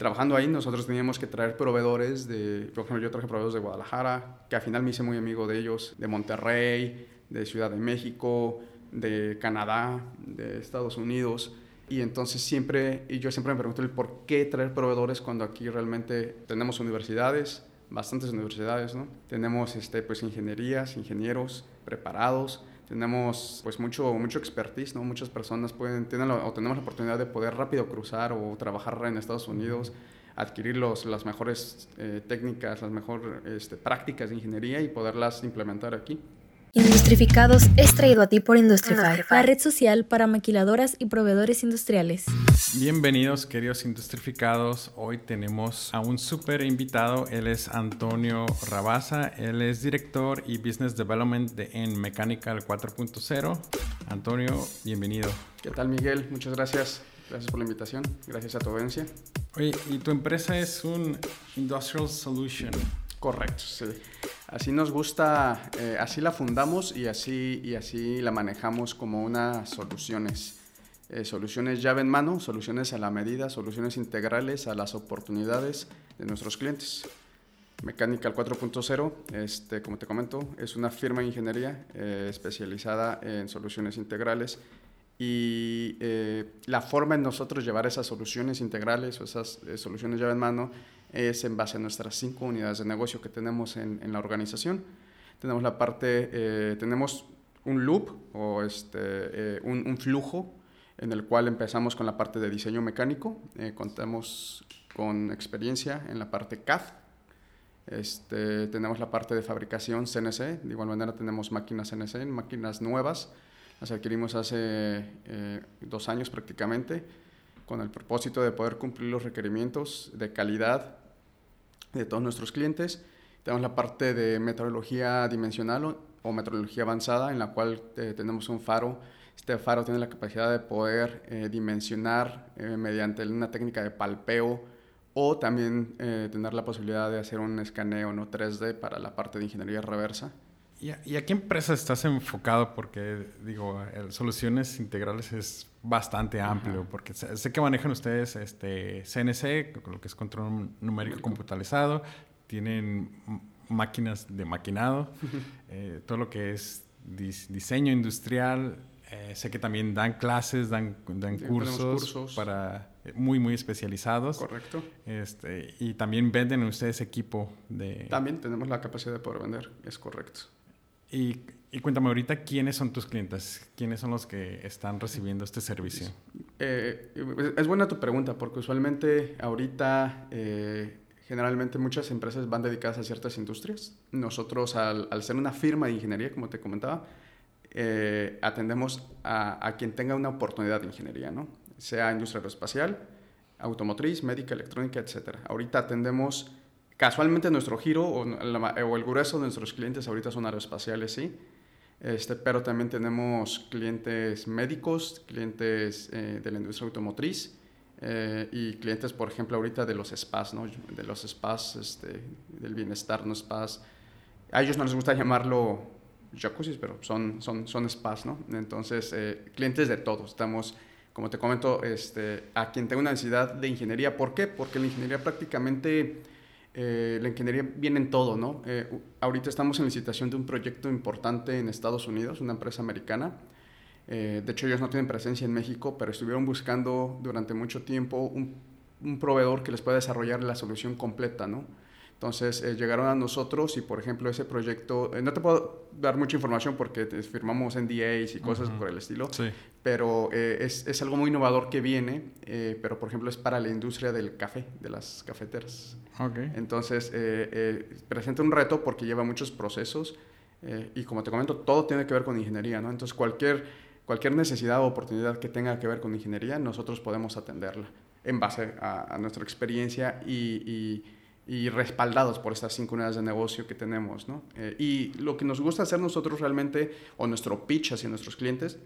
trabajando ahí nosotros teníamos que traer proveedores de, por ejemplo, yo traje proveedores de Guadalajara, que al final me hice muy amigo de ellos, de Monterrey, de Ciudad de México, de Canadá, de Estados Unidos. Y entonces siempre, y yo siempre me pregunto el por qué traer proveedores cuando aquí realmente tenemos universidades, bastantes universidades, ¿no? Tenemos este, pues ingenierías, ingenieros preparados, tenemos pues mucho, mucho expertise, ¿no? Muchas personas pueden, tienen o tenemos la oportunidad de poder rápido cruzar o trabajar en Estados Unidos, adquirir los, las mejores eh, técnicas, las mejores este, prácticas de ingeniería y poderlas implementar aquí. Industrificados es traído a ti por Industrify, la red social para maquiladoras y proveedores industriales. Bienvenidos, queridos Industrificados. Hoy tenemos a un súper invitado. Él es Antonio Rabaza. Él es director y business development de, en Mechanical 4.0. Antonio, bienvenido. ¿Qué tal, Miguel? Muchas gracias. Gracias por la invitación. Gracias a tu audiencia. Oye, y tu empresa es un Industrial Solution. Correcto, sí. Así nos gusta, eh, así la fundamos y así, y así la manejamos como unas soluciones. Eh, soluciones llave en mano, soluciones a la medida, soluciones integrales a las oportunidades de nuestros clientes. Mechanical 4.0, este, como te comento, es una firma de ingeniería eh, especializada en soluciones integrales y la forma en nosotros llevar esas soluciones integrales o esas soluciones llave en mano es en base a nuestras cinco unidades de negocio que tenemos en, en la organización. Tenemos la parte, eh, tenemos un loop o este, eh, un, un, flujo en el cual empezamos con la parte de diseño mecánico, eh, contamos con experiencia en la parte CAD, este, tenemos la parte de fabricación CNC, de igual manera tenemos máquinas CNC, máquinas nuevas, las adquirimos hace dos años prácticamente, con el propósito de poder cumplir los requerimientos de calidad de todos nuestros clientes. Tenemos la parte de metrología dimensional o, metrología avanzada, en la cual eh, tenemos un faro. Este faro tiene la capacidad de poder eh, dimensionar eh, mediante una técnica de palpeo o también tener la posibilidad de hacer un escaneo no 3D para la parte de ingeniería reversa. ¿Y a, qué empresa estás enfocado? Porque, digo, soluciones integrales es bastante amplio, porque sé, que manejan ustedes este CNC, lo que es control numérico computarizado, tienen máquinas de maquinado, eh, todo lo que es diseño industrial, eh, sé que también dan clases, dan, dan cursos, para eh, muy, muy especializados. Correcto. Este, y también venden ustedes equipo de... También tenemos la capacidad de poder vender, es correcto. Y, y, cuéntame ahorita, ¿quiénes son tus clientes? ¿Quiénes son los que están recibiendo este servicio? Eh, es buena tu pregunta, porque usualmente ahorita eh, generalmente muchas empresas van dedicadas a ciertas industrias. Nosotros, al, al ser una firma de ingeniería, como te comentaba, eh, atendemos a, a, quien tenga una oportunidad de ingeniería, ¿no? sea industria aeroespacial, automotriz, médica, electrónica, etc. Ahorita atendemos Casualmente nuestro giro o, el grueso de nuestros clientes ahorita son aeroespaciales, sí. Este, pero también tenemos clientes médicos, clientes eh, de la industria automotriz eh, y clientes, por ejemplo, ahorita de los spas, ¿no? De los spas, este, del bienestar, no spas. A ellos no les gusta llamarlo jacuzzi, pero son, son, son spas, ¿no? Entonces, eh, clientes de todos. Estamos, como te comento, este, a quien tenga una necesidad de ingeniería. ¿Por qué? Porque la ingeniería prácticamente eh, la ingeniería viene en todo, ¿no? Eh, ahorita estamos en licitación de un proyecto importante en Estados Unidos, una empresa americana. Eh, de hecho, ellos no tienen presencia en México, pero estuvieron buscando durante mucho tiempo un, un proveedor que les pueda desarrollar la solución completa, ¿no? Entonces eh, llegaron a nosotros y, por ejemplo, ese proyecto, eh, no te puedo dar mucha información porque firmamos NDAs y cosas por el estilo, sí. pero eh, es, es, algo muy innovador que viene, pero por ejemplo es para la industria del café, de las cafeteras. Okay. Entonces presenta un reto porque lleva muchos procesos y como te comento, todo tiene que ver con ingeniería, ¿no? Entonces cualquier, cualquier necesidad o oportunidad que tenga que ver con ingeniería, nosotros podemos atenderla en base a, a nuestra experiencia y, y y respaldados por estas cinco unidades de negocio que tenemos. ¿no? Eh, y lo que nos gusta hacer nosotros realmente, o nuestro pitch hacia nuestros clientes,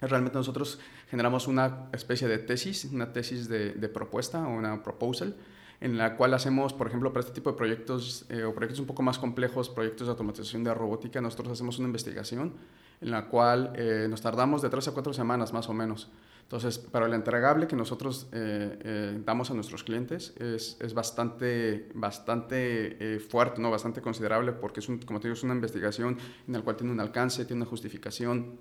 es realmente nosotros generamos una especie de tesis, una tesis de, de propuesta o una proposal, en la cual hacemos, por ejemplo, para este tipo de proyectos eh, o proyectos un poco más complejos, proyectos de automatización de robótica, nosotros hacemos una investigación en la cual eh, nos tardamos de tres a cuatro semanas más o menos. Entonces, pero el entregable que nosotros eh, eh, damos a nuestros clientes es, es bastante, bastante fuerte, ¿no? bastante considerable, porque es un, como te digo, es una investigación en la cual tiene un alcance, tiene una justificación,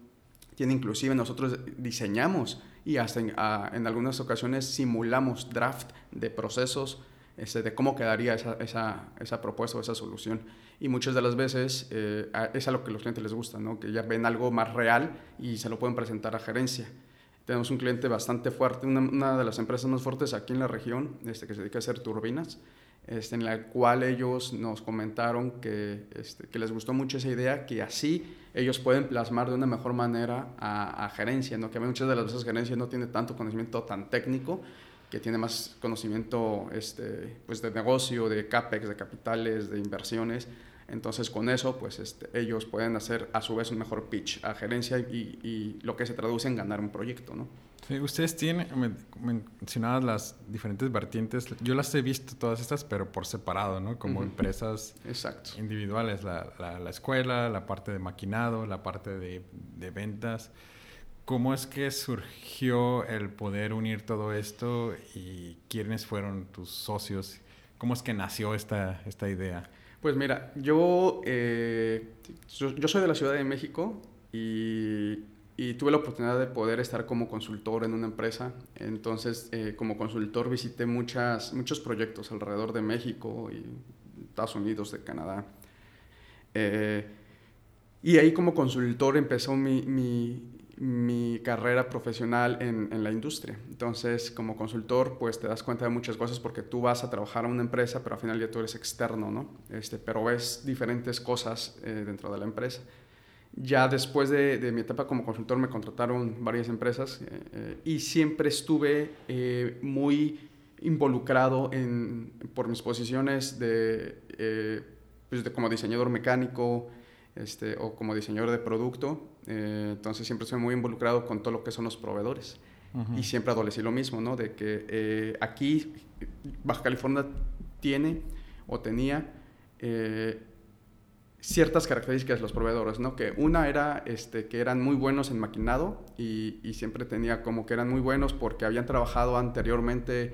tiene inclusive nosotros diseñamos y hasta en, en algunas ocasiones simulamos draft de procesos este, de cómo quedaría esa, esa, esa, propuesta o esa solución. Y muchas de las veces eh, es a lo que los clientes les gusta, ¿no? que ya ven algo más real y se lo pueden presentar a gerencia. Tenemos un cliente bastante fuerte, una, una de las empresas más fuertes aquí en la región, este, que se dedica a hacer turbinas, este, en la cual ellos nos comentaron que, este, que les gustó mucho esa idea, que así ellos pueden plasmar de una mejor manera a, a gerencia, ¿no? que muchas de las veces gerencia no tiene tanto conocimiento tan técnico, que tiene más conocimiento este, pues de negocio, de CAPEX, de capitales, de inversiones. Entonces, con eso, pues este, ellos pueden hacer a su vez un mejor pitch a gerencia y, y, lo que se traduce en ganar un proyecto, ¿no? Sí, ustedes tienen, mencionadas las diferentes vertientes, yo las he visto todas estas, pero por separado, ¿no? Como empresas Exacto. individuales, la, la, la, escuela, la parte de maquinado, la parte de, de ventas. ¿Cómo es que surgió el poder unir todo esto y quiénes fueron tus socios? ¿Cómo es que nació esta, esta idea? Pues mira, yo, eh, yo, soy de la Ciudad de México y, y, tuve la oportunidad de poder estar como consultor en una empresa. Entonces, eh, como consultor visité muchas, muchos proyectos alrededor de México y Estados Unidos, de Canadá. Eh, y ahí como consultor empezó mi, mi, mi carrera profesional en, en, la industria. Entonces, como consultor, pues te das cuenta de muchas cosas porque tú vas a trabajar a una empresa, pero al final ya tú eres externo, ¿no? Este, pero ves diferentes cosas eh, dentro de la empresa. Ya después de, de, mi etapa como consultor me contrataron varias empresas eh, eh, y siempre estuve eh, muy involucrado en, por mis posiciones de, eh, pues de como diseñador mecánico, este, o como diseñador de producto. Eh, entonces siempre estoy muy involucrado con todo lo que son los proveedores. Uh -huh. Y siempre adolecí lo mismo, ¿no? De que eh, aquí Baja California tiene o tenía eh, ciertas características de los proveedores, ¿no? Que una era este, que eran muy buenos en maquinado y, y, siempre tenía como que eran muy buenos porque habían trabajado anteriormente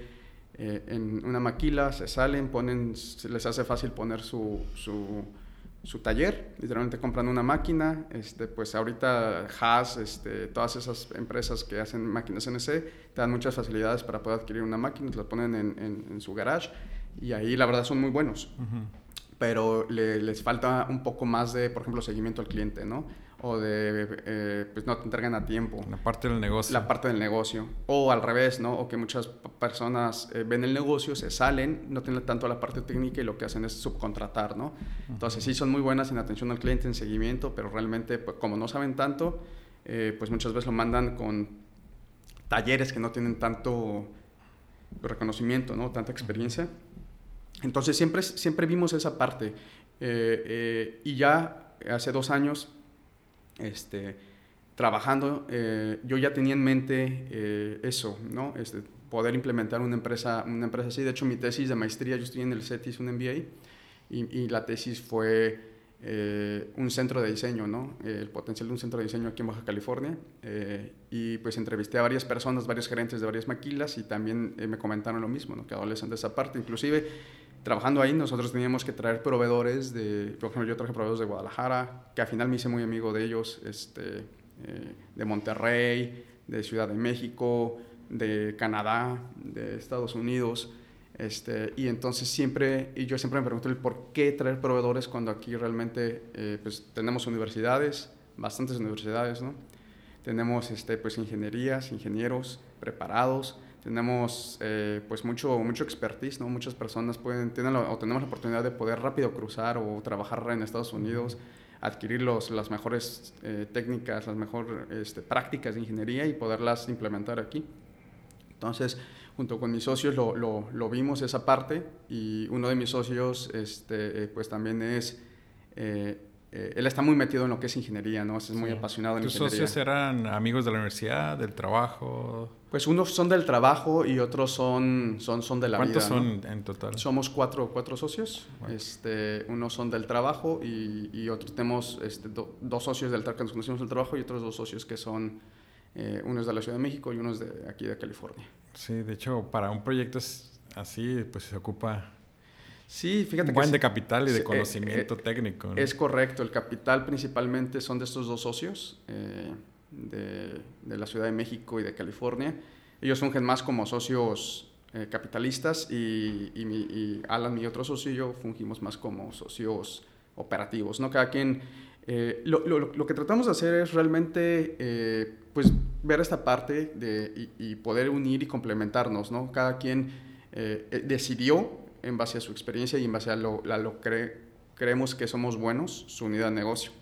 eh, en una maquila, se salen, ponen, se les hace fácil poner su, su su taller, literalmente compran una máquina, este, pues ahorita Haas, este, todas esas empresas que hacen máquinas NC, te dan muchas facilidades para poder adquirir una máquina, te la ponen en, en, en, su garage y ahí la verdad son muy buenos. Uh -huh. Pero le, les falta un poco más de, por ejemplo, seguimiento al cliente, ¿no? O de, eh, pues no te entregan a tiempo. La parte del negocio. La parte del negocio. O al revés, ¿no? O que muchas personas eh, ven el negocio, se salen, no tienen tanto la parte técnica y lo que hacen es subcontratar, ¿no? Entonces sí son muy buenas en atención al cliente, en seguimiento, pero realmente, pues, como no saben tanto, eh, pues muchas veces lo mandan con talleres que no tienen tanto reconocimiento, ¿no? Tanta experiencia. Entonces siempre, siempre vimos esa parte. Eh, y ya hace dos años este, trabajando, eh, yo ya tenía en mente eh, eso, ¿no? Este, poder implementar una empresa, una empresa así. De hecho, mi tesis de maestría, yo estoy en el CETIS, un MBA, y, y la tesis fue eh, un centro de diseño, ¿no? el potencial de un centro de diseño aquí en Baja California. y pues entrevisté a varias personas, varios gerentes de varias maquilas, y también me comentaron lo mismo, ¿no? Que adolecen de esa parte. Inclusive, trabajando ahí, nosotros teníamos que traer proveedores de, por ejemplo, yo traje proveedores de Guadalajara, que al final me hice muy amigo de ellos, este, eh, de Monterrey, de Ciudad de México, de Canadá, de Estados Unidos. Este, y entonces siempre, y yo siempre me pregunto el por qué traer proveedores cuando aquí realmente eh, pues, tenemos universidades, bastantes universidades, ¿no? Tenemos este, pues, ingenierías, ingenieros preparados, tenemos eh, pues mucho, mucho expertise, ¿no? Muchas personas pueden, tienen la, o tenemos la oportunidad de poder rápido cruzar o trabajar en Estados Unidos, adquirir los, las mejores eh, técnicas, las mejores este, prácticas de ingeniería y poderlas implementar aquí. Entonces, junto con mis socios lo, lo, lo vimos esa parte y uno de mis socios este, eh, pues también es... Eh, él está muy metido en lo que es ingeniería, ¿no? Es muy sí. apasionado en ¿Tus ingeniería. socios eran amigos de la universidad, del trabajo? Pues unos son del trabajo y otros son, son, son de la vida. ¿Cuántos son en total? Somos cuatro, cuatro socios. Este, unos son del trabajo y, y otros tenemos este, dos socios del, que nos conocemos del trabajo y otros dos socios que son eh, unos de la Ciudad de México y unos de aquí de California. Sí, de hecho, para un proyecto así, pues se ocupa Sí, fíjate un buen de capital y de eh, conocimiento eh, técnico. Es correcto, el capital principalmente son de estos dos socios de, de, la Ciudad de México y de California. Ellos fungen más como socios eh, capitalistas y, y, Alan, mi otro socio y yo, fungimos más como socios operativos. ¿no? Cada quien, eh, lo, lo, lo, que tratamos de hacer es realmente eh, pues, ver esta parte de, y, poder unir y complementarnos. ¿no? Cada quien decidió, en base a su experiencia y en base a lo, a lo que creemos que somos buenos, su unidad de negocio.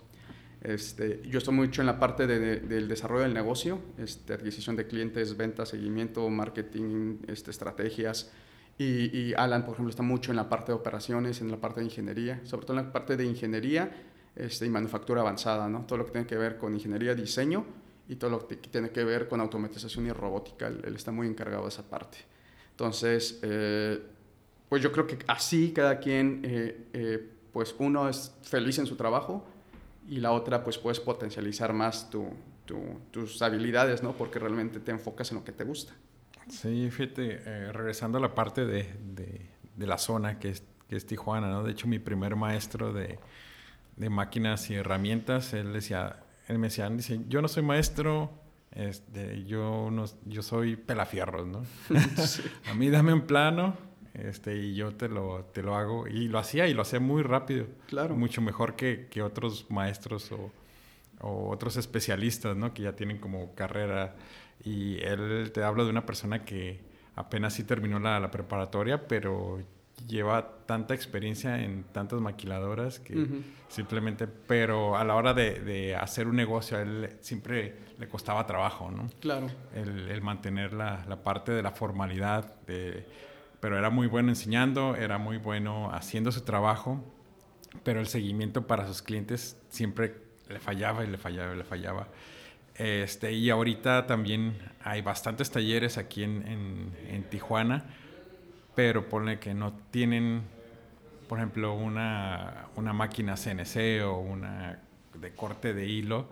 Este, yo estoy mucho en la parte del desarrollo del negocio, este, adquisición de clientes, ventas, seguimiento, marketing, este, estrategias. Y, Alan, por ejemplo, está mucho en la parte de operaciones, en la parte de ingeniería, sobre todo en la parte de ingeniería este, y manufactura avanzada, ¿no? todo lo que tiene que ver con ingeniería, diseño y todo lo que tiene que ver con automatización y robótica. Él, está muy encargado de esa parte. Entonces, eh, pues yo creo que así cada quien, eh, eh, pues uno es feliz en su trabajo y la otra pues puedes potencializar más tu, tus habilidades, ¿no? Porque realmente te enfocas en lo que te gusta. Sí, fíjate, eh, regresando a la parte de, de, la zona que es, que es, Tijuana, ¿no? De hecho, mi primer maestro de, de, máquinas y herramientas, él decía, él me decía, dice, yo no soy maestro, este, yo, no, yo soy pelafierros, ¿no? a mí dame un plano este, y yo te lo, te lo hago. Y lo hacía y lo hacía muy rápido. Claro. Mucho mejor que, que otros maestros o, o, otros especialistas, ¿no? Que ya tienen como carrera. Y él te habla de una persona que apenas sí terminó la, la preparatoria, pero lleva tanta experiencia en tantas maquiladoras que simplemente, pero a la hora de, de, hacer un negocio a él siempre le costaba trabajo, ¿no? Claro. El, el mantener la, la, parte de la formalidad, de pero era muy bueno enseñando, era muy bueno haciendo su trabajo, pero el seguimiento para sus clientes siempre le fallaba y le fallaba y le fallaba. Este, y ahorita también hay bastantes talleres aquí en, en, Tijuana, pero pone que no tienen, por ejemplo, una, una máquina CNC o una de corte de hilo.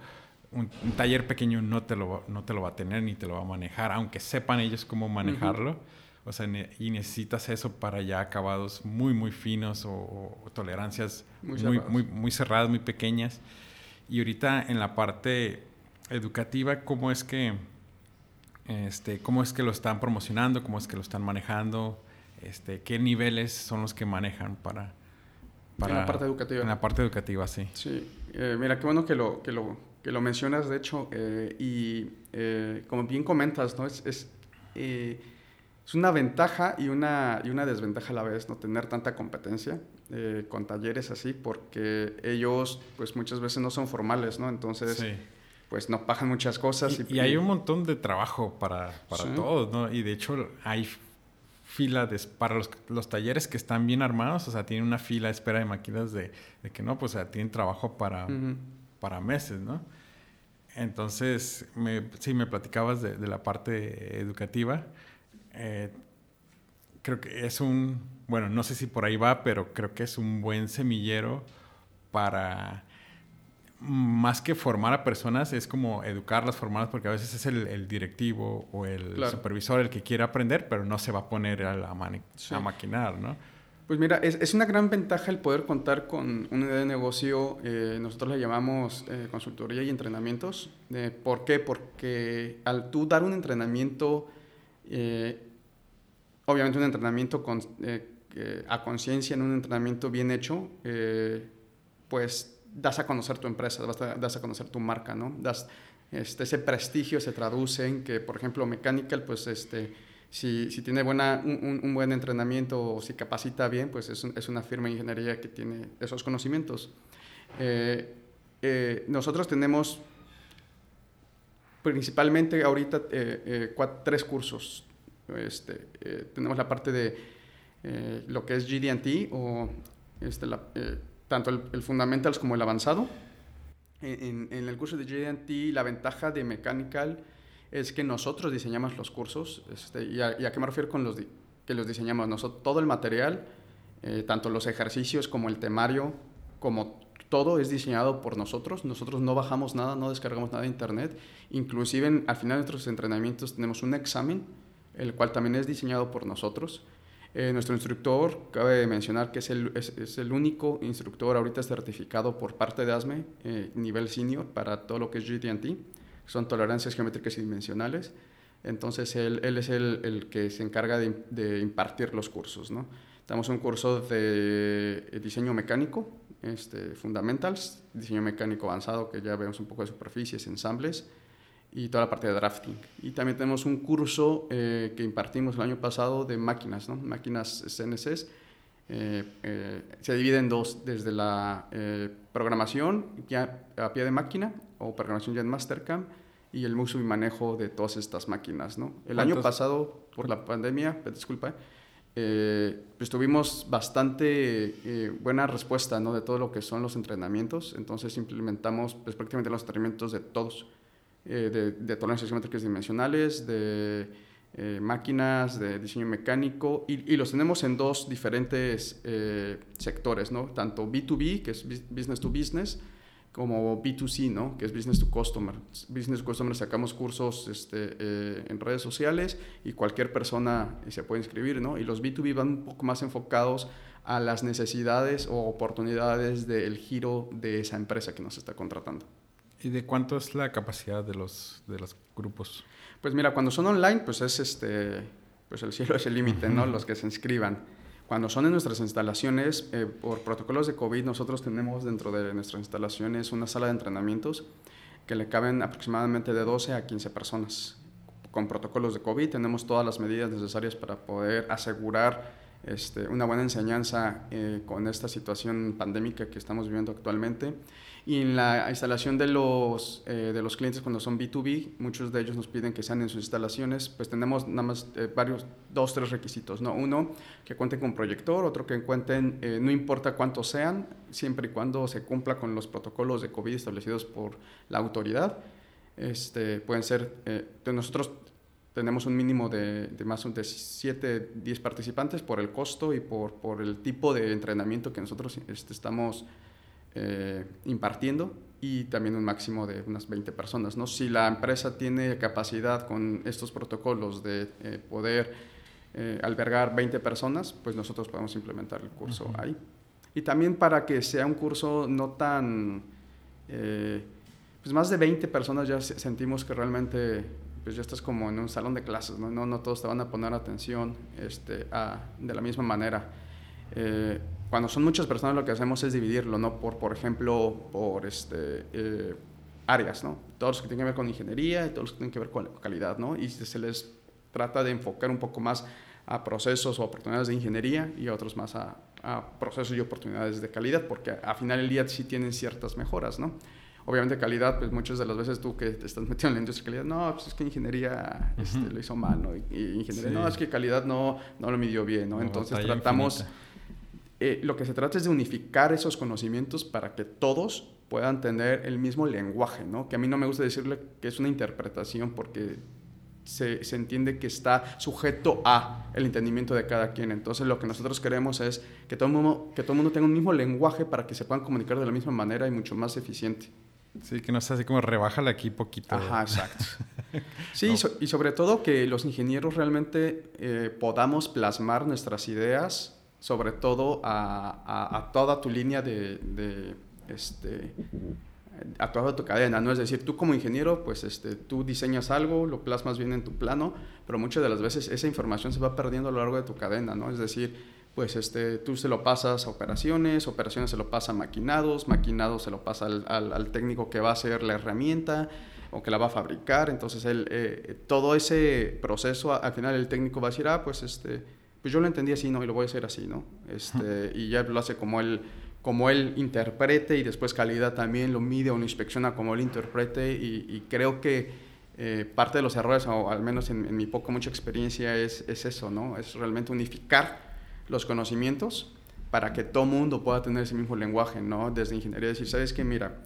Un, taller pequeño no te, lo, no te lo va a tener ni te lo va a manejar, aunque sepan ellos cómo manejarlo. O sea, y necesitas eso para ya acabados muy, muy finos o, tolerancias muy, muy, muy, cerradas, muy pequeñas. Y ahorita en la parte educativa, ¿cómo es que, este, cómo es que lo están promocionando? ¿Cómo es que lo están manejando? Este, ¿Qué niveles son los que manejan para, para... En la parte educativa. En la parte educativa, sí. Sí. Eh, mira, qué bueno que lo, que lo, que lo mencionas, de hecho. Eh, y eh, como bien comentas, ¿no? Es... es es una ventaja y una, y una desventaja a la vez no tener tanta competencia eh, con talleres así, porque ellos pues muchas veces no son formales, ¿no? Entonces, pues no pagan muchas cosas. Y, hay un montón de trabajo para, para todos, ¿no? Y de hecho hay fila de, para los, los, talleres que están bien armados, o sea, tienen una fila de espera de máquinas de, de que no, pues o sea, tienen trabajo para, para meses, ¿no? Entonces, me, sí, me platicabas de, de la parte educativa. Eh, creo que es un, bueno, no sé si por ahí va, pero creo que es un buen semillero para, más que formar a personas, es como educarlas, formarlas, porque a veces es el, directivo o el supervisor el que quiere aprender, pero no se va a poner a, la a maquinar, ¿no? Pues mira, es, es, una gran ventaja el poder contar con una idea de negocio, eh, nosotros le llamamos eh, consultoría y entrenamientos. ¿Por qué? Porque al tú dar un entrenamiento eh, obviamente un entrenamiento eh, a conciencia, en un entrenamiento bien hecho, eh, pues das a conocer tu empresa, das a, conocer tu marca, ¿no? Das, este, ese prestigio se traduce en que, por ejemplo, Mechanical, pues este, si, si tiene buena, un, buen entrenamiento o si capacita bien, pues es, es, una firma de ingeniería que tiene esos conocimientos. nosotros tenemos principalmente ahorita eh, eh, tres cursos. Este, eh, tenemos la parte de lo que es GD&T o este, tanto el, Fundamentals como el Avanzado. En, el curso de GD&T la ventaja de Mechanical es que nosotros diseñamos los cursos. Este, y, a, qué me refiero con los que los diseñamos? Nosotros, todo el material, tanto los ejercicios como el temario, como todo es diseñado por nosotros. Nosotros no bajamos nada, no descargamos nada de internet. Inclusive al final de nuestros entrenamientos tenemos un examen, el cual también es diseñado por nosotros. Eh, nuestro instructor, cabe mencionar que es el, es, el, único instructor ahorita certificado por parte de ASME, eh, nivel senior, para todo lo que es GTT, son tolerancias geométricas y dimensionales. Entonces, él, él es el, el, que se encarga de, de, impartir los cursos. ¿no? Tenemos un curso de diseño mecánico, este, Fundamentals, diseño mecánico avanzado, que ya vemos un poco de superficies, ensambles, y toda la parte de drafting. Y también tenemos un curso eh, que impartimos el año pasado de máquinas, ¿no? máquinas CNCs. Eh, eh, se divide en dos, desde la programación ya a pie de máquina o programación ya en Mastercam y el uso y manejo de todas estas máquinas. ¿no? El año pasado, por la pandemia, disculpa, pues tuvimos bastante buena respuesta ¿no? de todo lo que son los entrenamientos, entonces implementamos pues, prácticamente los entrenamientos de todos eh, de, de, tolerancias geométricas dimensionales, de eh, máquinas, de diseño mecánico, y, los tenemos en dos diferentes eh, sectores, ¿no? Tanto B2B, que es business to business, como B2C, ¿no? Que es business to customer. Business to customer sacamos cursos este, en redes sociales y cualquier persona se puede inscribir, ¿no? Y los B2B van un poco más enfocados a las necesidades o oportunidades del giro de esa empresa que nos está contratando. ¿Y de cuánto es la capacidad de los, de los grupos? Pues mira, cuando son online, pues es este, pues el cielo es el límite, ¿no? Los que se inscriban. Cuando son en nuestras instalaciones, eh, por protocolos de COVID, nosotros tenemos dentro de nuestras instalaciones una sala de entrenamientos que le caben aproximadamente de 12 a 15 personas. Con protocolos de COVID tenemos todas las medidas necesarias para poder asegurar este, una buena enseñanza eh, con esta situación pandémica que estamos viviendo actualmente. Y en la instalación de los, eh, de los clientes cuando son B2B, muchos de ellos nos piden que sean en sus instalaciones, pues tenemos nada más eh, varios, dos, tres requisitos, ¿no? Uno, que cuenten con proyector, otro que cuenten, no importa cuántos sean, siempre y cuando se cumpla con los protocolos de COVID establecidos por la autoridad. Este, pueden ser, nosotros tenemos un mínimo de, de más de 7, 10 participantes por el costo y por, por el tipo de entrenamiento que nosotros este, estamos eh, impartiendo y también un máximo de unas 20 personas. ¿no? Si la empresa tiene capacidad con estos protocolos de eh, poder eh, albergar 20 personas, pues nosotros podemos implementar el curso ahí. Y también para que sea un curso no tan... pues más de 20 personas ya sentimos que realmente pues ya estás como en un salón de clases, ¿no? No, no todos te van a poner atención este, a, de la misma manera. Cuando son muchas personas lo que hacemos es dividirlo, ¿no? Por, por ejemplo, por este, eh, áreas, ¿no? Todos los que tienen que ver con ingeniería y todos los que tienen que ver con calidad, ¿no? Y se les trata de enfocar un poco más a procesos o oportunidades de ingeniería y otros más a, a procesos y oportunidades de calidad, porque a final del día sí tienen ciertas mejoras, ¿no? Obviamente calidad, pues muchas de las veces tú que te estás metiendo en la industria de calidad, no, pues es que ingeniería este, lo hizo mal, ¿no? Y, ingeniería, no, es que calidad no, no lo midió bien, ¿no? Entonces tratamos, eh, lo que se trata es de unificar esos conocimientos para que todos puedan tener el mismo lenguaje, ¿no? Que a mí no me gusta decirle que es una interpretación porque se, se, entiende que está sujeto a el entendimiento de cada quien. Entonces lo que nosotros queremos es que todo el mundo, que todo mundo tenga un mismo lenguaje para que se puedan comunicar de la misma manera y mucho más eficiente. Sí, que no sea así como rebájale aquí poquito. Ajá, exacto. Sí, y sobre todo que los ingenieros realmente eh, podamos plasmar nuestras ideas, sobre todo a, a, toda tu línea de, de, este, a toda tu cadena, ¿no? Es decir, tú como ingeniero, pues este, tú diseñas algo, lo plasmas bien en tu plano, pero muchas de las veces esa información se va perdiendo a lo largo de tu cadena, ¿no? Es decir, pues este, tú se lo pasas a operaciones, operaciones se lo pasa a maquinados, maquinados se lo pasa al, al, técnico que va a hacer la herramienta o que la va a fabricar. Entonces, el, eh, todo ese proceso, al final el técnico va a decir, ah, pues, este, pues yo lo entendí así, ¿no? Y lo voy a hacer así, ¿no? Este, y ya lo hace como él, como él interprete y después calidad también lo mide o lo inspecciona como él interprete y, creo que... Eh, parte de los errores, o al menos en, en mi poco mucha experiencia, es, es eso, ¿no? Es realmente unificar los conocimientos para que todo mundo pueda tener ese mismo lenguaje, ¿no? Desde ingeniería, decir, ¿sabes qué? Mira,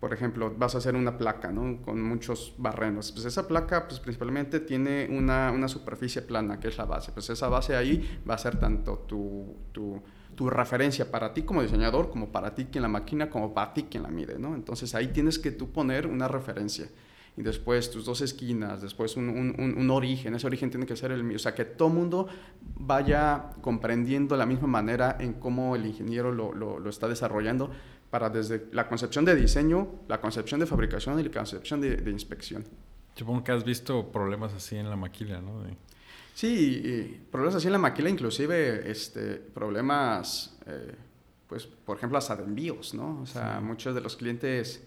por ejemplo, vas a hacer una placa, ¿no? Con muchos barrenos. Pues esa placa, pues principalmente tiene una, una superficie plana, que es la base. Pues esa base ahí va a ser tanto tu, tu, tu, referencia para ti como diseñador, como para ti quien la máquina, como para ti quien la mide, ¿no? Entonces ahí tienes que tú poner una referencia. Y después tus dos esquinas, después un, un, un origen. Ese origen tiene que ser el mío. O sea, que todo mundo vaya comprendiendo la misma manera en cómo el ingeniero lo, lo, lo está desarrollando para desde la concepción de diseño, la concepción de fabricación y la concepción de, de inspección. Supongo que has visto problemas así en la maquila, ¿no? De... Sí, problemas así en la maquila, inclusive este, problemas, eh, pues, por ejemplo, hasta de envíos, ¿no? O sea, sí. muchos de los clientes...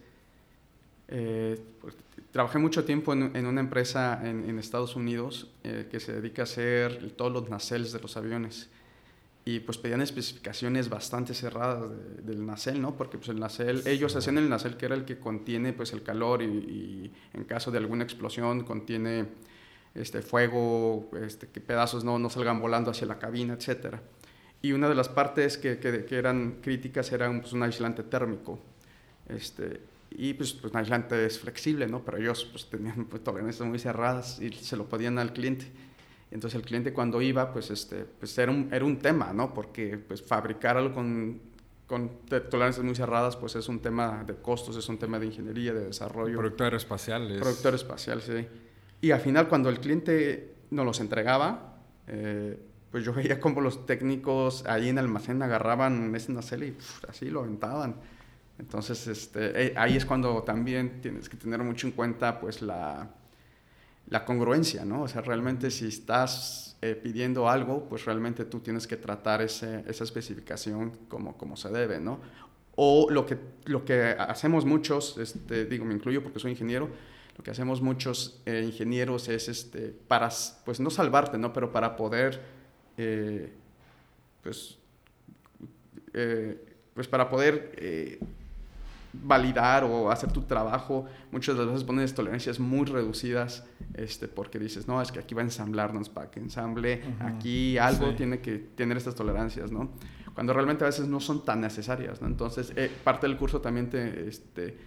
Eh, pues, trabajé mucho tiempo en, en una empresa en, en Estados Unidos eh, que se dedica a hacer todos los nacelles de los aviones y pues pedían especificaciones bastante cerradas de, del nacel, ¿no? Porque pues el nacel, sí. ellos hacían el nacel que era el que contiene pues el calor y, y en caso de alguna explosión contiene este fuego, este, que pedazos no, no salgan volando hacia la cabina, etcétera. Y una de las partes que, que, que eran críticas era pues, un aislante térmico. Este, y pues, pues, un aislante es flexible, ¿no? Pero ellos pues tenían pues, tolerancias muy cerradas y se lo podían al cliente. Entonces el cliente cuando iba, pues, este, pues era, un, era un tema, ¿no? Porque pues fabricar algo con, con tolerancias muy cerradas, pues es un tema de costos, es un tema de ingeniería, de desarrollo. Producto aeroespacial. Es... Producto aeroespacial, sí. Y al final cuando el cliente nos los entregaba, eh, pues yo veía cómo los técnicos ahí en el almacén agarraban ese nacelle y así lo aventaban. Entonces, este, eh, ahí es cuando también tienes que tener mucho en cuenta, pues, la, la congruencia, ¿no? O sea, realmente si estás eh, pidiendo algo, pues realmente tú tienes que tratar ese, esa especificación como, como se debe, ¿no? O lo que, lo que hacemos muchos, este, digo, me incluyo porque soy ingeniero, lo que hacemos muchos eh, ingenieros es, este, para, pues no salvarte, ¿no? Pero para poder, eh, pues, pues para poder validar o hacer tu trabajo, muchas de las veces pones tolerancias muy reducidas, este, porque dices, no, es que aquí va a ensamblarnos para que ensamble, uh -huh. aquí algo sí. tiene que tener estas tolerancias, ¿no? Cuando realmente a veces no son tan necesarias, ¿no? Entonces, eh, parte del curso también te, este,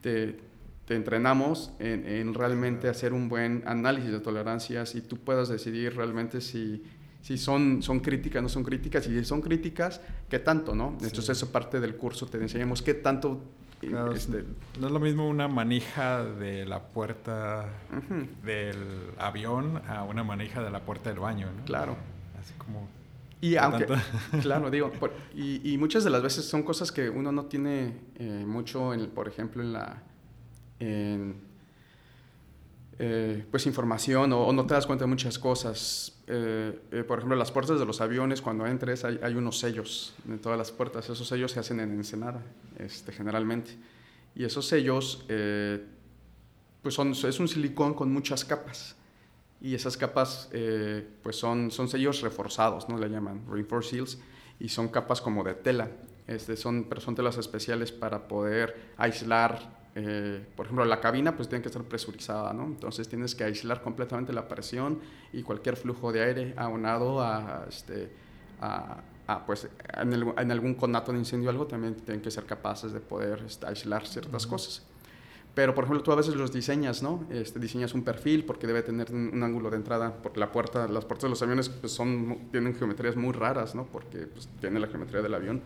te, te entrenamos en, en, realmente hacer un buen análisis de tolerancias y tú puedas decidir realmente si, si son, son críticas, no son críticas, y si son críticas, ¿qué tanto, no? Sí. Entonces, eso parte del curso, te enseñamos qué tanto Claro, este, no es lo mismo una manija de la puerta uh -huh. del avión a una manija de la puerta del baño, ¿no? Claro. Así como... Y aunque, claro, digo, por, y, y, muchas de las veces son cosas que uno no tiene eh, mucho, en, por ejemplo, en la... En, eh, pues información o, o, no te das cuenta de muchas cosas. Eh, eh, por ejemplo, las puertas de los aviones, cuando entres hay, unos sellos en todas las puertas. Esos sellos se hacen en Ensenada, este, generalmente. Y esos sellos, pues son, es un silicón con muchas capas. Y esas capas, pues son, son sellos reforzados, ¿no? Le llaman reinforced seals. Y son capas como de tela. Este, son, pero son telas especiales para poder aislar eh, por ejemplo, la cabina pues tiene que estar presurizada, ¿no? Entonces tienes que aislar completamente la presión y cualquier flujo de aire aunado a, este, a, a pues, en, el, en, algún conato de incendio o algo, también tienen que ser capaces de poder este, aislar ciertas uh -huh. cosas. Pero, por ejemplo, tú a veces los diseñas, ¿no? Este, diseñas un perfil porque debe tener un, un, ángulo de entrada, porque la puerta, las puertas de los aviones pues, son, tienen geometrías muy raras, ¿no? Porque pues, tiene la geometría del avión.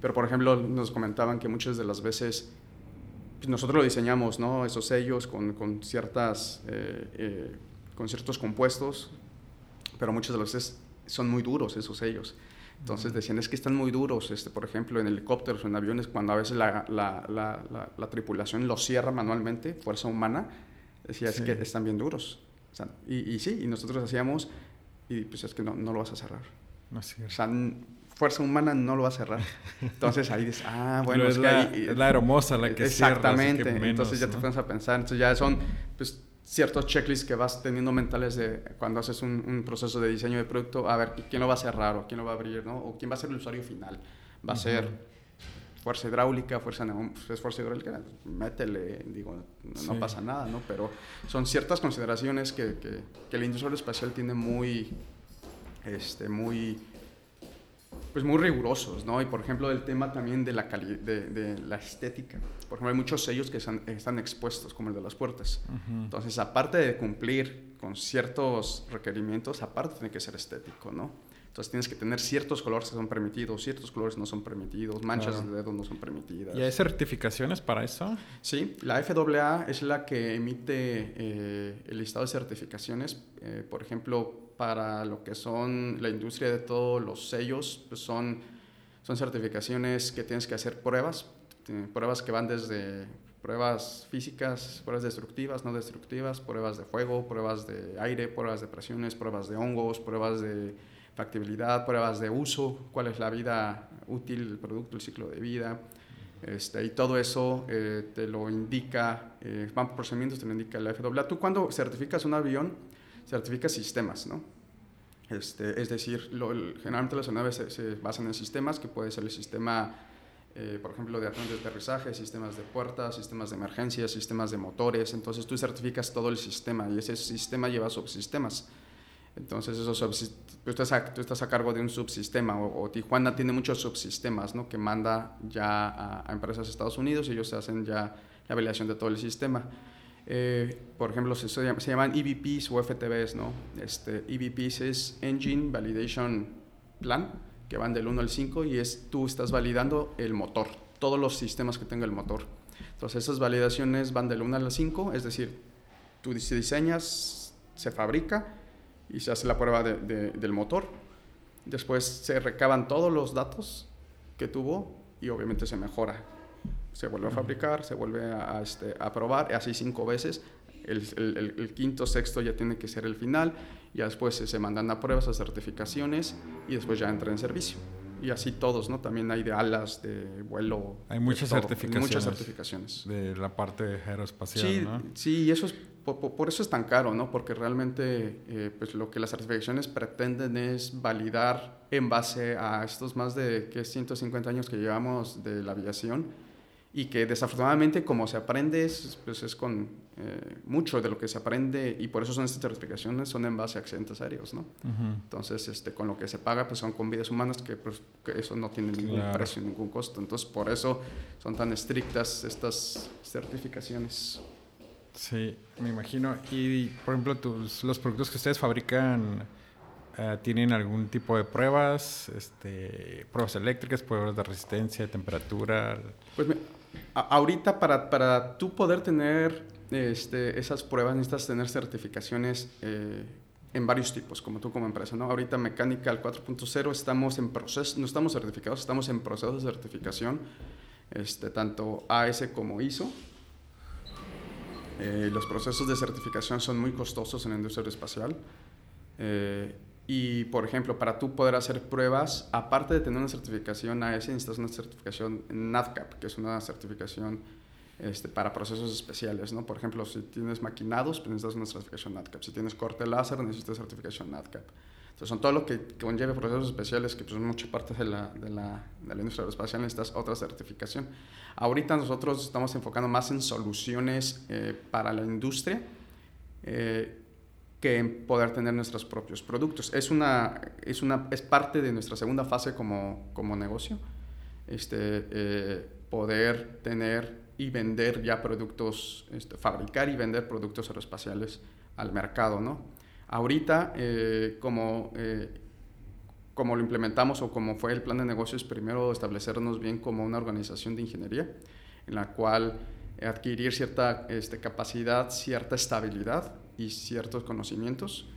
Pero, por ejemplo, nos comentaban que muchas de las veces nosotros lo diseñamos, ¿no? Esos sellos con, con ciertas, eh, eh, con ciertos compuestos, pero muchas de las veces son muy duros esos sellos. Entonces decían, es que están muy duros, este, por ejemplo, en helicópteros o en aviones, cuando a veces la, la, la, la, la tripulación los cierra manualmente, fuerza humana, decía, sí. es que están bien duros. O sea, y, y, sí, y nosotros hacíamos, y pues es que no, no lo vas a cerrar. No es o sea, fuerza humana no lo va a cerrar. Entonces ahí dices, ah, bueno, es, es, que la, ahí, es la aeromosa la que Exactamente. Cierra, menos, Entonces ya ¿no? te pones a pensar. Entonces ya son pues, ciertos checklists que vas teniendo mentales de cuando haces un, un, proceso de diseño de producto. A ver, ¿quién lo va a cerrar o quién lo va a abrir? ¿no? O quién va a ser el usuario final. Va a uh -huh. ser fuerza hidráulica, fuerza, pues, fuerza hidráulica, métele, digo, no, sí. no, pasa nada, ¿no? Pero son ciertas consideraciones que, que, que la industria espacial tiene muy, este, muy pues muy rigurosos, ¿no? Y por ejemplo, el tema también de la, de, de, la estética. Por ejemplo, hay muchos sellos que están, están expuestos, como el de las puertas. Entonces, aparte de cumplir con ciertos requerimientos, aparte tiene que ser estético, ¿no? Entonces tienes que tener ciertos colores que son permitidos, ciertos colores no son permitidos, manchas de dedo no son permitidas. ¿Y hay certificaciones para eso? Sí, la FAA es la que emite eh, el listado de certificaciones. Eh, por ejemplo, para lo que son la industria de todos los sellos, pues son, son certificaciones que tienes que hacer pruebas, pruebas que van desde pruebas físicas, pruebas destructivas, no destructivas, pruebas de fuego, pruebas de aire, pruebas de presiones, pruebas de hongos, pruebas de factibilidad, pruebas de uso, cuál es la vida útil del producto, el ciclo de vida. Este, y todo eso eh, te lo indica, eh, van procedimientos, te lo indica la FAA. Tú cuando certificas un avión, certificas sistemas, ¿no? Este, es decir, lo, generalmente las aeronaves se, basan en sistemas, que puede ser el sistema, eh, por ejemplo, de de aterrizaje, sistemas de puertas, sistemas de emergencia, sistemas de motores. Entonces tú certificas todo el sistema y ese sistema lleva subsistemas. Entonces, esos tú, estás a, tú estás a cargo de un subsistema o, Tijuana tiene muchos subsistemas ¿no? que manda ya a, empresas de Estados Unidos y ellos hacen ya la validación de todo el sistema. Eh, por ejemplo, se, se, llaman EVPs o FTBs. ¿no? Este, EVPs es Engine Validation Plan, que van del 1 al 5 y es tú estás validando el motor, todos los sistemas que tenga el motor. Entonces, esas validaciones van del 1 al 5, es decir, tú diseñas, se fabrica y se hace la prueba de, del motor. Después se recaban todos los datos que tuvo y obviamente se mejora. Se vuelve a fabricar, se vuelve a, este, a probar, así cinco veces. El, el, el, quinto, sexto ya tiene que ser el final. Y después se, se mandan a pruebas, a certificaciones y después ya entra en servicio y así todos, ¿no? También hay de alas, de vuelo. Hay muchas certificaciones. Muchas certificaciones. De la parte aeroespacial, sí, ¿no? Sí, y eso es, por, eso es tan caro, ¿no? Porque realmente, eh, pues lo que las certificaciones pretenden es validar en base a estos más de que 150 años que llevamos de la aviación y que desafortunadamente como se aprende, pues es con eh, mucho de lo que se aprende y por eso son estas certificaciones, son en base a accidentes aéreos, ¿no? Entonces, este, con lo que se paga, pues son con vidas humanas que, pues, que eso no tiene ningún precio, ningún costo. Entonces, por eso son tan estrictas estas certificaciones. Sí, me imagino. Y, por ejemplo, tus, los productos que ustedes fabrican... Eh, ¿Tienen algún tipo de pruebas? Este, pruebas eléctricas, pruebas de resistencia, de temperatura. Pues ahorita para, para tú poder tener este, esas pruebas necesitas tener certificaciones eh, en varios tipos, como tú como empresa. ¿no? Ahorita Mechanical 4.0 estamos en proceso, no estamos certificados, estamos en proceso de certificación, este, tanto AS como ISO. Eh, los procesos de certificación son muy costosos en la industria espacial. Eh, y, por ejemplo, para tú poder hacer pruebas, aparte de tener una certificación AS, necesitas una certificación NADCAP, que es una certificación este, para procesos especiales, ¿no? Por ejemplo, si tienes maquinados, pues necesitas una certificación NADCAP. Si tienes corte láser, necesitas certificación NADCAP. Entonces, son todo lo que conlleve procesos especiales, que pues, son mucha parte de la, de la, de la industria aeroespacial, necesitas otra certificación. Ahorita nosotros estamos enfocando más en soluciones eh, para la industria. Eh, que poder tener nuestros propios productos. Es, una, es, una, es parte de nuestra segunda fase como, como negocio, este, eh, poder tener y vender ya productos, este, fabricar y vender productos aeroespaciales al mercado. ¿no? Ahorita, eh, como, eh, como lo implementamos o como fue el plan de negocios, primero establecernos bien como una organización de ingeniería, en la cual adquirir cierta este, capacidad, cierta estabilidad y ciertos conocimientos.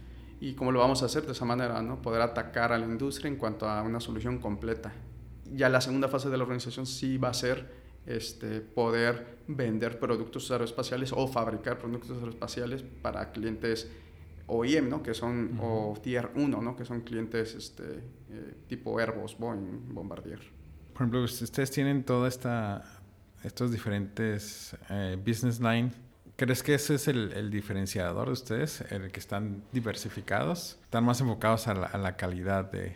¿Y cómo lo vamos a hacer? De esa manera, ¿no? Poder atacar a la industria en cuanto a una solución completa. Ya la segunda fase de la organización sí va a ser este, poder vender productos aeroespaciales o fabricar productos aeroespaciales para clientes OEM, ¿no? que son, o Tier 1, ¿no? que son clientes este, eh, tipo Airbus, Boeing, Bombardier. Por ejemplo, ustedes tienen toda esta, estos diferentes eh, business lines ¿Crees que ese es el, diferenciador de ustedes, el que están diversificados? ¿Están más enfocados a la, calidad de...?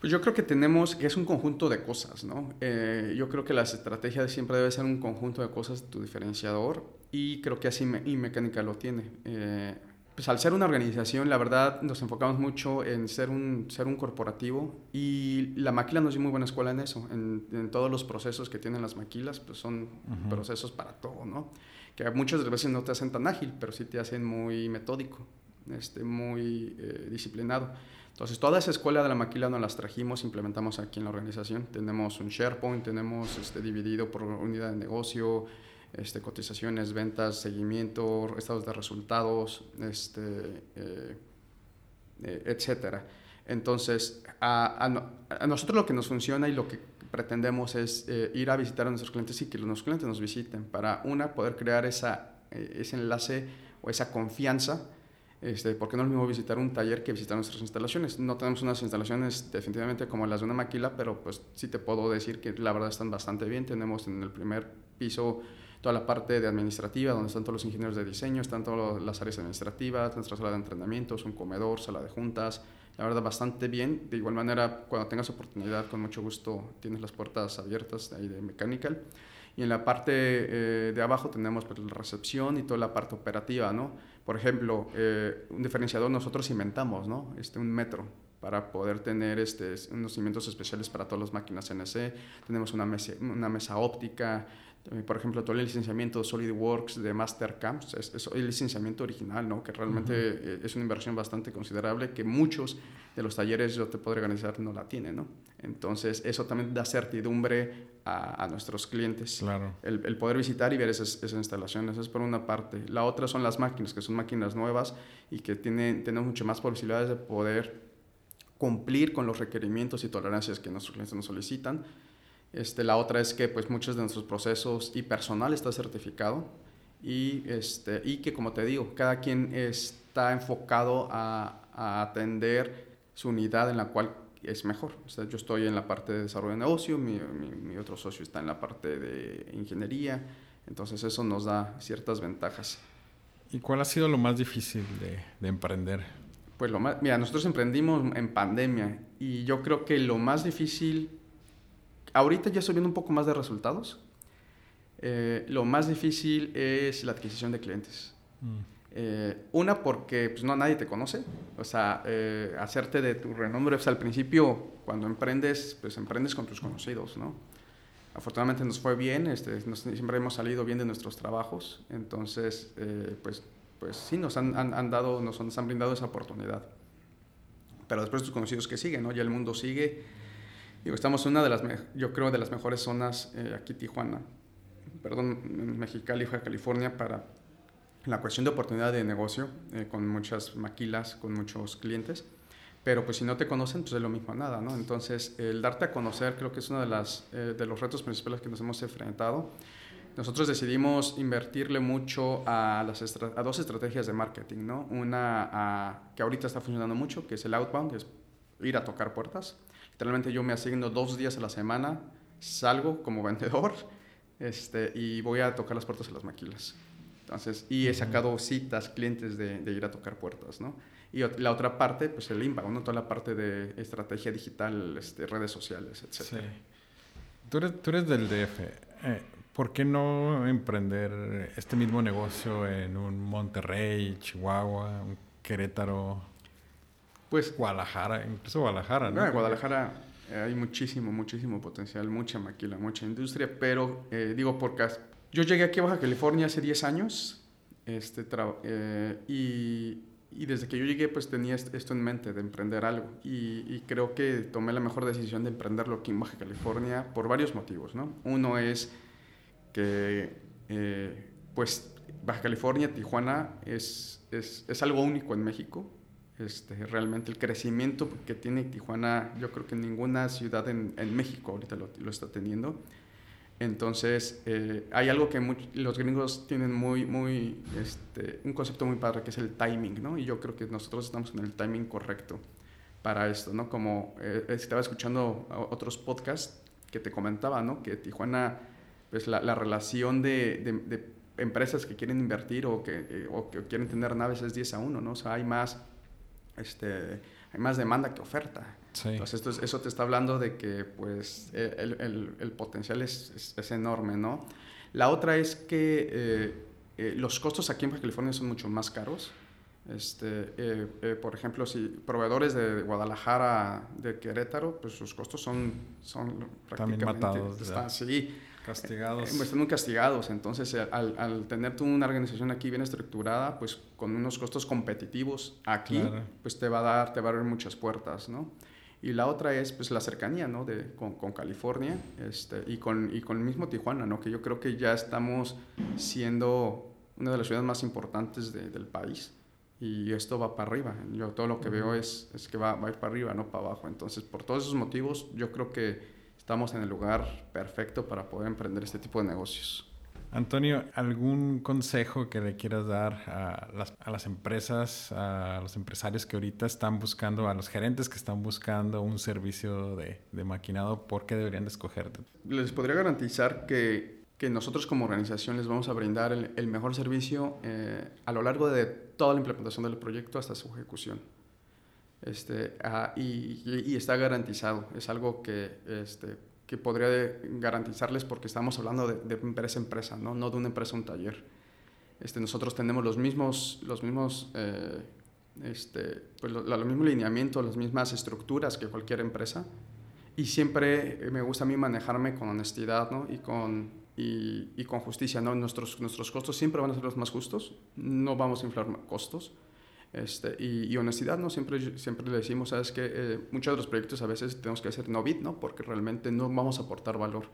Pues yo creo que tenemos, que es un conjunto de cosas, ¿no? Eh, yo creo que la estrategia siempre debe ser un conjunto de cosas, tu diferenciador, y creo que así me, y Mecánica lo tiene. Eh, pues al ser una organización, la verdad nos enfocamos mucho en ser un, ser un corporativo y la maquila nos dio muy buena escuela en eso, en, todos los procesos que tienen las maquilas, pues son procesos para todo, ¿no? Que muchas veces no te hacen tan ágil, pero sí te hacen muy metódico, este, muy eh, disciplinado. Entonces, toda esa escuela de la maquila nos las trajimos, implementamos aquí en la organización. Tenemos un SharePoint, tenemos este, dividido por unidad de negocio, este, cotizaciones, ventas, seguimiento, estados de resultados, este, eh, eh, etcétera. Entonces, a, nosotros lo que nos funciona y lo que pretendemos es eh, ir a visitar a nuestros clientes y que los clientes nos visiten para, una, poder crear esa, ese enlace o esa confianza este, porque no es lo mismo visitar un taller que visitar nuestras instalaciones. No tenemos unas instalaciones definitivamente como las de una maquila, pero pues sí te puedo decir que la verdad están bastante bien. Tenemos en el primer piso toda la parte de administrativa, donde están todos los ingenieros de diseño, están todas las áreas administrativas, nuestra sala de entrenamientos, un comedor, sala de juntas, la verdad bastante bien. De igual manera, cuando tengas oportunidad, con mucho gusto tienes las puertas abiertas de ahí de Mechanical. Y en la parte eh, de abajo tenemos pues, la recepción y toda la parte operativa, ¿no? Por ejemplo, eh, un diferenciador nosotros inventamos, ¿no? Este, un metro para poder tener este, unos cimientos especiales para todas las máquinas CNC. Tenemos una mesa, una mesa óptica, por ejemplo, todo el licenciamiento de SolidWorks, de Mastercamps, es, es, el licenciamiento original, ¿no? que realmente eh, es una inversión bastante considerable que muchos de los talleres yo te podría organizar no la tienen. ¿no? Entonces, eso también da certidumbre a, a nuestros clientes. Claro. El, el, poder visitar y ver esas, esas, instalaciones, eso es por una parte. La otra son las máquinas, que son máquinas nuevas y que tienen, tenemos mucho más posibilidades de poder cumplir con los requerimientos y tolerancias que nuestros clientes nos solicitan este, la otra es que pues, muchos de nuestros procesos y personal está certificado y, este, y que, como te digo, cada quien está enfocado a, atender su unidad en la cual es mejor. O sea, yo estoy en la parte de desarrollo de negocio, mi, mi, otro socio está en la parte de ingeniería, entonces eso nos da ciertas ventajas. ¿Y cuál ha sido lo más difícil de, de emprender? Pues lo más, mira, nosotros emprendimos en pandemia y yo creo que lo más difícil ahorita ya estoy viendo un poco más de resultados. Eh, lo más difícil es la adquisición de clientes. Mm. Eh, una, porque pues, no nadie te conoce. O sea, eh, hacerte de tu renombre. al principio, cuando emprendes, pues emprendes con tus conocidos, ¿no? Afortunadamente nos fue bien, este, siempre hemos salido bien de nuestros trabajos. Entonces, pues, pues sí, nos han, han, dado, nos, nos han brindado esa oportunidad. Pero después tus conocidos que siguen, ¿no? Ya el mundo sigue estamos en una de las, yo creo, de las mejores zonas eh, aquí Tijuana, perdón, en Mexicali, California, para la cuestión de oportunidad de negocio, eh, con muchas maquilas, con muchos clientes. Pero pues si no te conocen, pues es lo mismo a nada, ¿no? Entonces, el darte a conocer creo que es uno de, las, eh, de los retos principales que nos hemos enfrentado. Nosotros decidimos invertirle mucho a, las a dos estrategias de marketing, ¿no? Una que ahorita está funcionando mucho, que es el outbound, es ir a tocar puertas. Literalmente yo me asigno dos días a la semana, salgo como vendedor este, y voy a tocar las puertas de las maquilas. Entonces, y he sacado citas, clientes de, de, ir a tocar puertas, ¿no? Y la otra parte, pues el inbound, ¿no? Toda la parte de estrategia digital, este, redes sociales, etc. Sí. Tú eres, tú eres del DF. Eh, ¿Por qué no emprender este mismo negocio en un Monterrey, Chihuahua, un Querétaro? Pues Guadalajara, incluso Guadalajara, ¿no? En Guadalajara eh, hay muchísimo, muchísimo potencial, mucha maquila, mucha industria, pero eh, digo, porque yo llegué aquí a Baja California hace 10 años este, eh, y, y, desde que yo llegué pues tenía esto en mente de emprender algo y, creo que tomé la mejor decisión de emprenderlo aquí en Baja California por varios motivos, ¿no? Uno es que pues Baja California, Tijuana es, es, es algo único en México este, realmente el crecimiento que tiene Tijuana, yo creo que ninguna ciudad en, en México ahorita lo, lo, está teniendo. Entonces, eh, hay algo que los gringos tienen muy, muy, este, un concepto muy padre que es el timing, ¿no? Y yo creo que nosotros estamos en el timing correcto para esto, ¿no? Como eh, estaba escuchando otros podcasts que te comentaba, ¿no? Que Tijuana, pues la, la relación de, de, empresas que quieren invertir o que, eh, o que quieren tener naves es 10 a 1, ¿no? O sea, hay más este, hay más demanda que oferta. Entonces, esto, eso te está hablando de que pues, e, el, el, el potencial es, es, enorme, ¿no? La otra es que eh, eh, los costos aquí en California son mucho más caros Este, eh, por ejemplo, si proveedores de Guadalajara, de Querétaro, pues sus costos son, son prácticamente... También matados. Están, sí. Castigados. Eh, están muy castigados. Entonces, al, al, tener tú una organización aquí bien estructurada, pues con unos costos competitivos aquí, pues te va a dar, te va a abrir muchas puertas, ¿no? Y la otra es pues la cercanía, ¿no? De, con, con California este, y, con, y con el mismo Tijuana, ¿no? Que yo creo que ya estamos siendo una de las ciudades más importantes del país y esto va para arriba. Yo todo lo que veo es, es que va, va, a ir para arriba, no para abajo. Entonces, por todos esos motivos, yo creo que estamos en el lugar perfecto para poder emprender este tipo de negocios. Antonio, ¿algún consejo que le quieras dar a las, a las, empresas, a los empresarios que ahorita están buscando, a los gerentes que están buscando un servicio de, de maquinado, por qué deberían de escogerte? Les podría garantizar que que nosotros como organización les vamos a brindar el, mejor servicio eh, a lo largo de toda la implementación del proyecto hasta su ejecución. Este, ah, y, y, está garantizado, es algo que, este, que podría garantizarles porque estamos hablando de, de empresa a empresa, ¿no? no de una empresa a un taller. Este, nosotros tenemos los mismos, los mismos, eh, este, pues lo, lo mismo lineamiento, las mismas estructuras que cualquier empresa. Y siempre me gusta a mí manejarme con honestidad ¿no? y con y, y, con justicia. ¿no? Nuestros, nuestros costos siempre van a ser los más justos, no vamos a inflar costos. Este, y, honestidad, ¿no? Siempre, siempre le decimos, ¿sabes que eh, muchos de los proyectos a veces tenemos que hacer no bit, ¿no? Porque realmente no vamos a aportar valor.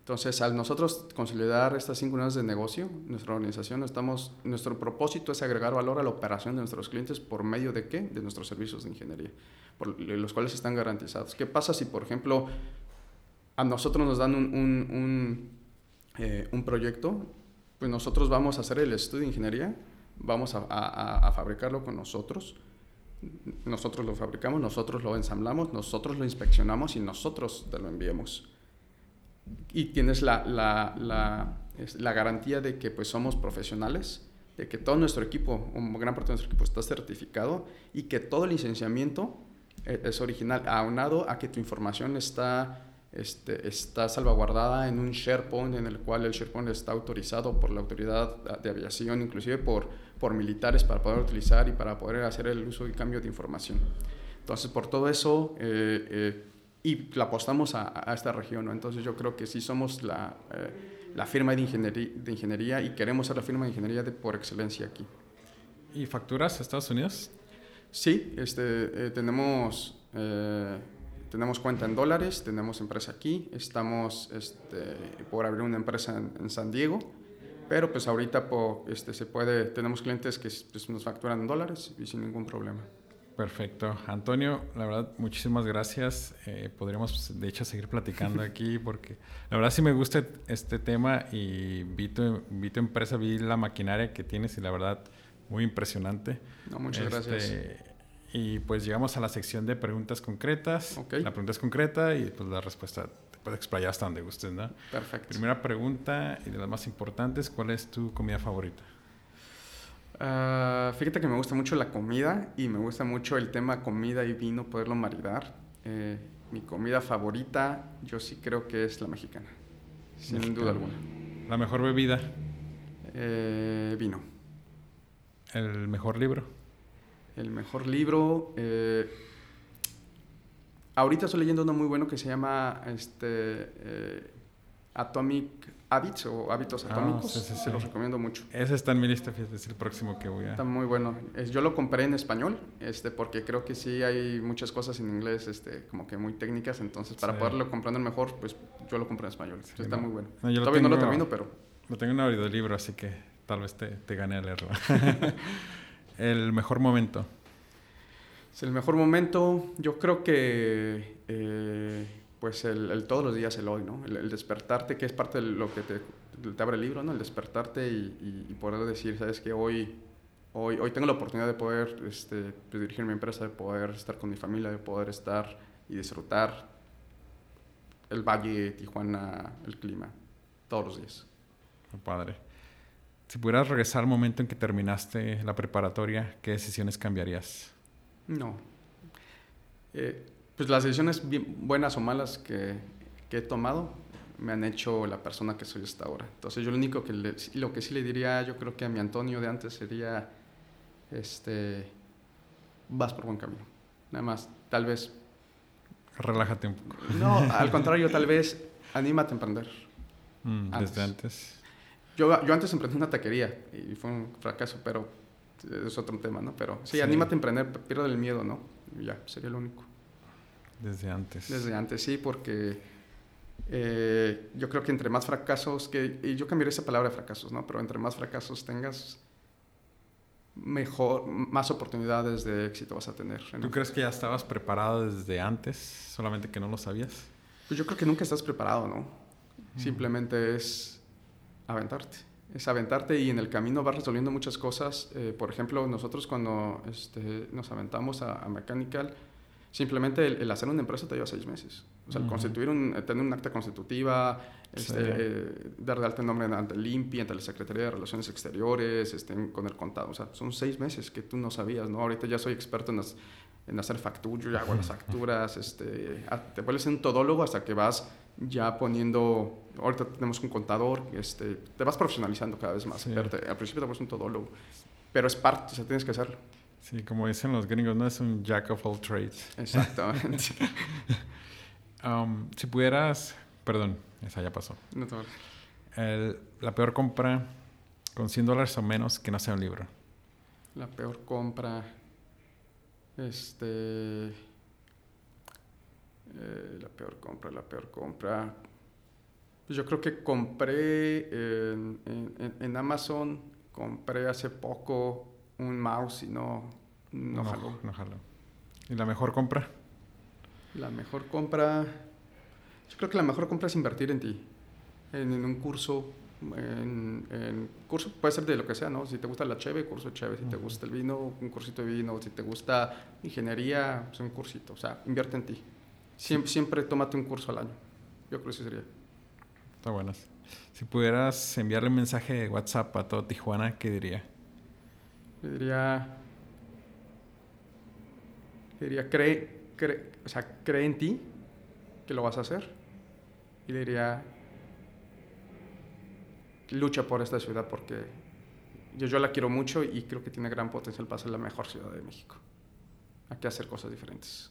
Entonces, al nosotros consolidar estas cinco unidades de negocio, nuestra organización, estamos, nuestro propósito es agregar valor a la operación de nuestros clientes por medio de qué? De nuestros servicios de ingeniería, por los cuales están garantizados. ¿Qué pasa si, por ejemplo, a nosotros nos dan un, un eh, un proyecto, pues nosotros vamos a hacer el estudio de ingeniería, vamos a, a, fabricarlo con nosotros, nosotros lo fabricamos, nosotros lo ensamblamos, nosotros lo inspeccionamos y nosotros te lo enviamos. Y tienes la, la, la, la garantía de que pues somos profesionales, de que todo nuestro equipo, una gran parte de nuestro equipo está certificado y que todo el licenciamiento eh, es original, aunado a que tu información está este, está salvaguardada en un SharePoint en el cual el SharePoint está autorizado por la autoridad de aviación, inclusive por, por militares para poder utilizar y para poder hacer el uso y cambio de información. Entonces, por todo eso, eh, eh, y la apostamos a, a, esta región, ¿no? entonces yo creo que sí somos la, eh, la firma de ingeniería, de ingeniería, y queremos ser la firma de ingeniería de, por excelencia aquí. ¿Y facturas a Estados Unidos? Sí, este, tenemos tenemos cuenta en dólares, tenemos empresa aquí, estamos este, por abrir una empresa en, San Diego, pero pues ahorita este, se puede, tenemos clientes que pues, nos facturan en dólares y sin ningún problema. Perfecto. Antonio, la verdad, muchísimas gracias. Eh, podríamos, de hecho, seguir platicando aquí porque la verdad sí me gusta este tema y vi tu, vi tu empresa, vi la maquinaria que tienes y la verdad, muy impresionante. No, muchas este, gracias y pues llegamos a la sección de preguntas concretas. La pregunta es concreta y pues la respuesta te puede explayar hasta donde gustes, ¿no? Perfecto. Primera pregunta y de las más importantes, ¿cuál es tu comida favorita? Uh, fíjate que me gusta mucho la comida y me gusta mucho el tema comida y vino, poderlo maridar. Eh, mi comida favorita, yo sí creo que es la mexicana, sin duda alguna. ¿La mejor bebida? Eh, vino. ¿El mejor libro? El mejor libro. Eh, ahorita estoy leyendo uno muy bueno que se llama este, eh, Atomic Habits o Hábitos ah, Atómicos. Se los recomiendo mucho. Ese está en mi lista, es el próximo que voy a. Está muy bueno. yo lo compré en español, este, porque creo que sí hay muchas cosas en inglés, este, como que muy técnicas. Entonces, para poderlo comprando mejor, pues yo lo compré en español. está muy bueno. Todavía no lo termino, pero. Lo tengo en audiolibro, así que tal vez te, te gane a leerlo. El mejor momento. El mejor momento, yo creo que eh, pues el, todos los días el hoy, ¿no? El, despertarte, que es parte de lo que te, te abre el libro, ¿no? El despertarte y, poder decir, sabes que hoy, hoy, hoy tengo la oportunidad de poder este, dirigir mi empresa, de poder estar con mi familia, de poder estar y disfrutar el valle, Tijuana, el clima, todos los días. padre. Si pudieras regresar al momento en que terminaste la preparatoria, ¿qué decisiones cambiarías? No. Eh, pues las decisiones buenas o malas que, he tomado me han hecho la persona que soy hasta ahora. Entonces yo lo único que lo que sí le diría, yo creo que a mi Antonio de antes sería, este, vas por buen camino. Nada más, tal vez... Relájate un poco. No, al contrario, tal vez anímate a emprender. Mm, desde antes. Yo, yo antes emprendí una taquería y fue un fracaso, pero es otro tema, ¿no? Pero sí, anímate a emprender, pierde el miedo, ¿no? Y ya, sería lo único. Desde antes. Desde antes, sí, porque eh, yo creo que entre más fracasos, que, y yo cambiaría esa palabra de fracasos, ¿no? Pero entre más fracasos tengas, mejor, más oportunidades de éxito vas a tener. ¿Tú crees que ya estabas preparado desde antes, solamente que no lo sabías? Pues yo creo que nunca estás preparado, ¿no? Simplemente es aventarte. Es aventarte y en el camino vas resolviendo muchas cosas. Eh, por ejemplo, nosotros cuando este, nos aventamos a, Mechanical, simplemente el, hacer una empresa te lleva seis meses. O sea, el constituir un, tener un acta constitutiva, este, eh, dar de alta nombre ante el INPI, ante la Secretaría de Relaciones Exteriores, este, con el contado. O sea, son seis meses que tú no sabías, ¿no? Ahorita ya soy experto en, en hacer facturas, yo ya hago las facturas, este, te vuelves un todólogo hasta que vas ya poniendo, ahorita tenemos un contador, este, te vas profesionalizando cada vez más. al principio te vuelves un todólogo, pero es parte, o sea, tienes que hacerlo. Sí, como dicen los gringos, no es un jack of all trades. Exactamente. um, si pudieras, perdón, esa ya pasó. No te El, la peor compra con 100 dólares o menos que no sea un libro. La peor compra, este eh, la peor compra, la peor compra. Pues yo creo que compré en, en, Amazon, compré hace poco un mouse y no, no, jaló. No jaló. ¿Y la mejor compra? La mejor compra, yo creo que la mejor compra es invertir en ti, en, un curso, en, en, curso puede ser de lo que sea, ¿no? Si te gusta la cheve, curso cheve, si te gusta el vino, un cursito de vino, si te gusta ingeniería, pues un cursito, o sea, invierte en ti. Siempre, siempre tómate un curso al año. Yo creo que eso sería. Está buenas. Si pudieras enviarle un mensaje de WhatsApp a todo Tijuana, ¿qué diría? Le diría. Le diría, cree, cree, o sea, cree en ti que lo vas a hacer. Y le diría, lucha por esta ciudad porque yo, yo la quiero mucho y creo que tiene gran potencial para ser la mejor ciudad de México. Hay que hacer cosas diferentes.